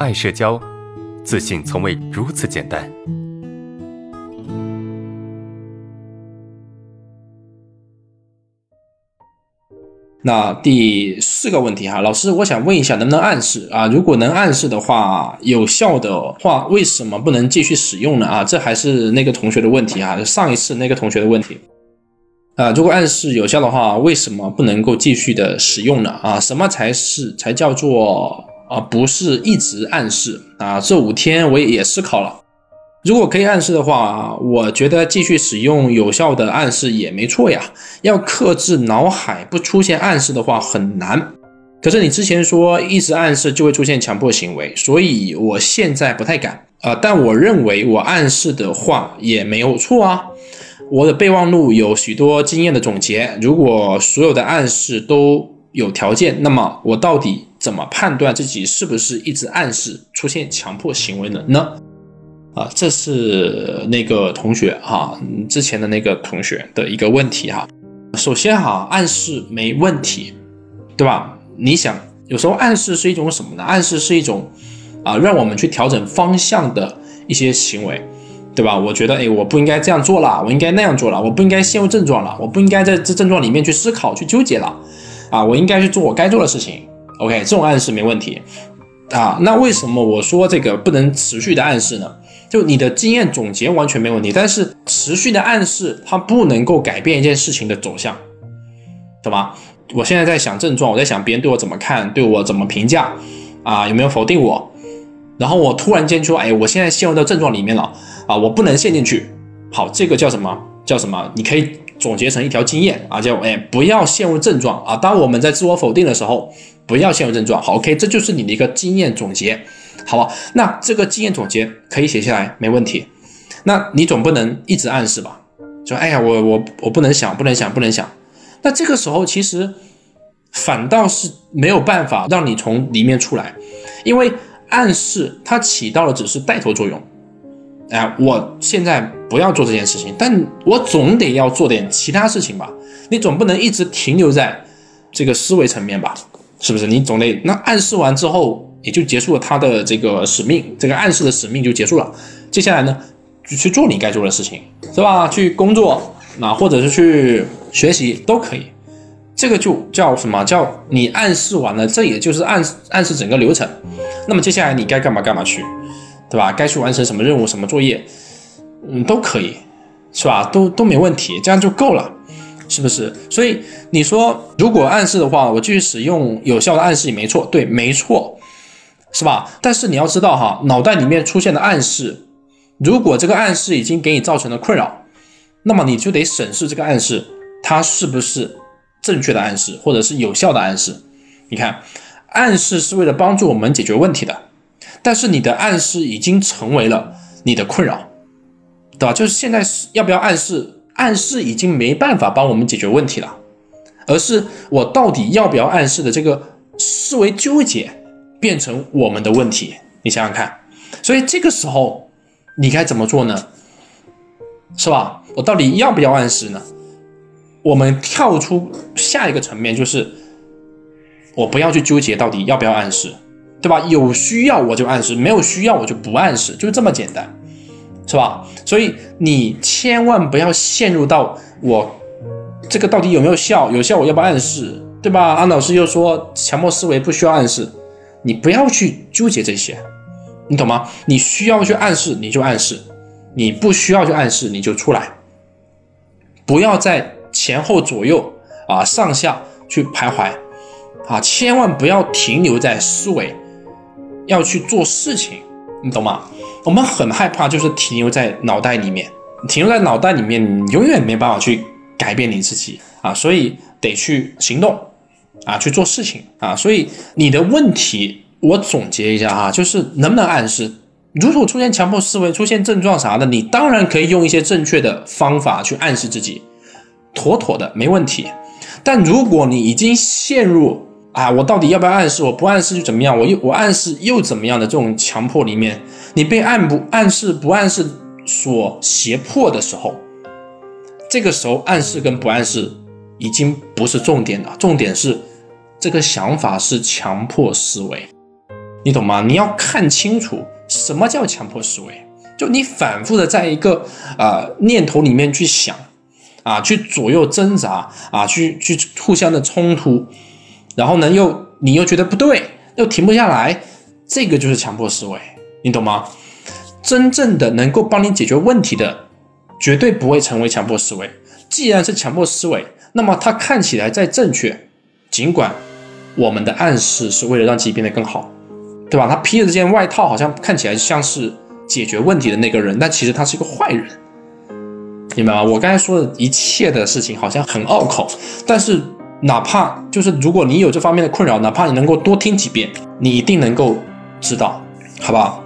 爱社交，自信从未如此简单。那第四个问题哈，老师，我想问一下，能不能暗示啊？如果能暗示的话，有效的话，为什么不能继续使用呢？啊，这还是那个同学的问题哈，上一次那个同学的问题。啊，如果暗示有效的话，为什么不能够继续的使用呢？啊，什么才是才叫做啊？不是一直暗示啊？这五天我也思考了。如果可以暗示的话，我觉得继续使用有效的暗示也没错呀。要克制脑海不出现暗示的话很难。可是你之前说一直暗示就会出现强迫行为，所以我现在不太敢啊。但我认为我暗示的话也没有错啊。我的备忘录有许多经验的总结。如果所有的暗示都有条件，那么我到底怎么判断自己是不是一直暗示出现强迫行为呢？呢？啊，这是那个同学哈，之前的那个同学的一个问题哈。首先哈，暗示没问题，对吧？你想，有时候暗示是一种什么呢？暗示是一种啊，让我们去调整方向的一些行为，对吧？我觉得，哎，我不应该这样做了，我应该那样做了，我不应该陷入症状了，我不应该在这症状里面去思考、去纠结了，啊，我应该去做我该做的事情。OK，这种暗示没问题啊。那为什么我说这个不能持续的暗示呢？就你的经验总结完全没问题，但是持续的暗示它不能够改变一件事情的走向，懂吗？我现在在想症状，我在想别人对我怎么看，对我怎么评价，啊，有没有否定我？然后我突然间说，哎，我现在陷入到症状里面了，啊，我不能陷进去。好，这个叫什么？叫什么？你可以总结成一条经验啊，叫哎，不要陷入症状啊。当我们在自我否定的时候，不要陷入症状。好，OK，这就是你的一个经验总结。好吧，那这个经验总结可以写下来，没问题。那你总不能一直暗示吧？说，哎呀，我我我不能想，不能想，不能想。那这个时候其实反倒是没有办法让你从里面出来，因为暗示它起到的只是带头作用。哎，我现在不要做这件事情，但我总得要做点其他事情吧？你总不能一直停留在这个思维层面吧？是不是？你总得那暗示完之后。也就结束了他的这个使命，这个暗示的使命就结束了。接下来呢，就去做你该做的事情，是吧？去工作啊，或者是去学习都可以。这个就叫什么？叫你暗示完了，这也就是暗暗示整个流程。那么接下来你该干嘛干嘛去，对吧？该去完成什么任务、什么作业，嗯，都可以，是吧？都都没问题，这样就够了，是不是？所以你说如果暗示的话，我继续使用有效的暗示也没错，对，没错。是吧？但是你要知道哈，脑袋里面出现的暗示，如果这个暗示已经给你造成了困扰，那么你就得审视这个暗示，它是不是正确的暗示，或者是有效的暗示。你看，暗示是为了帮助我们解决问题的，但是你的暗示已经成为了你的困扰，对吧？就是现在是要不要暗示？暗示已经没办法帮我们解决问题了，而是我到底要不要暗示的这个思维纠结。变成我们的问题，你想想看，所以这个时候你该怎么做呢？是吧？我到底要不要暗示呢？我们跳出下一个层面，就是我不要去纠结到底要不要暗示，对吧？有需要我就暗示，没有需要我就不暗示，就这么简单，是吧？所以你千万不要陷入到我这个到底有没有效，有效我要不暗示，对吧？安老师又说强迫思维不需要暗示。你不要去纠结这些，你懂吗？你需要去暗示，你就暗示；你不需要去暗示，你就出来。不要在前后左右啊上下去徘徊啊！千万不要停留在思维，要去做事情，你懂吗？我们很害怕就是停留在脑袋里面，停留在脑袋里面，你永远没办法去改变你自己啊！所以得去行动。啊，去做事情啊，所以你的问题我总结一下哈，就是能不能暗示？如果出现强迫思维、出现症状啥的，你当然可以用一些正确的方法去暗示自己，妥妥的没问题。但如果你已经陷入啊，我到底要不要暗示？我不暗示就怎么样？我又我暗示又怎么样的这种强迫里面，你被暗不暗示不暗示所胁迫的时候，这个时候暗示跟不暗示已经不是重点了，重点是。这个想法是强迫思维，你懂吗？你要看清楚什么叫强迫思维，就你反复的在一个呃念头里面去想，啊，去左右挣扎，啊，去去互相的冲突，然后呢又你又觉得不对，又停不下来，这个就是强迫思维，你懂吗？真正的能够帮你解决问题的，绝对不会成为强迫思维。既然是强迫思维，那么它看起来再正确，尽管我们的暗示是为了让自己变得更好，对吧？他披着这件外套，好像看起来像是解决问题的那个人，但其实他是一个坏人，明白吗？我刚才说的一切的事情好像很拗口，但是哪怕就是如果你有这方面的困扰，哪怕你能够多听几遍，你一定能够知道，好不好？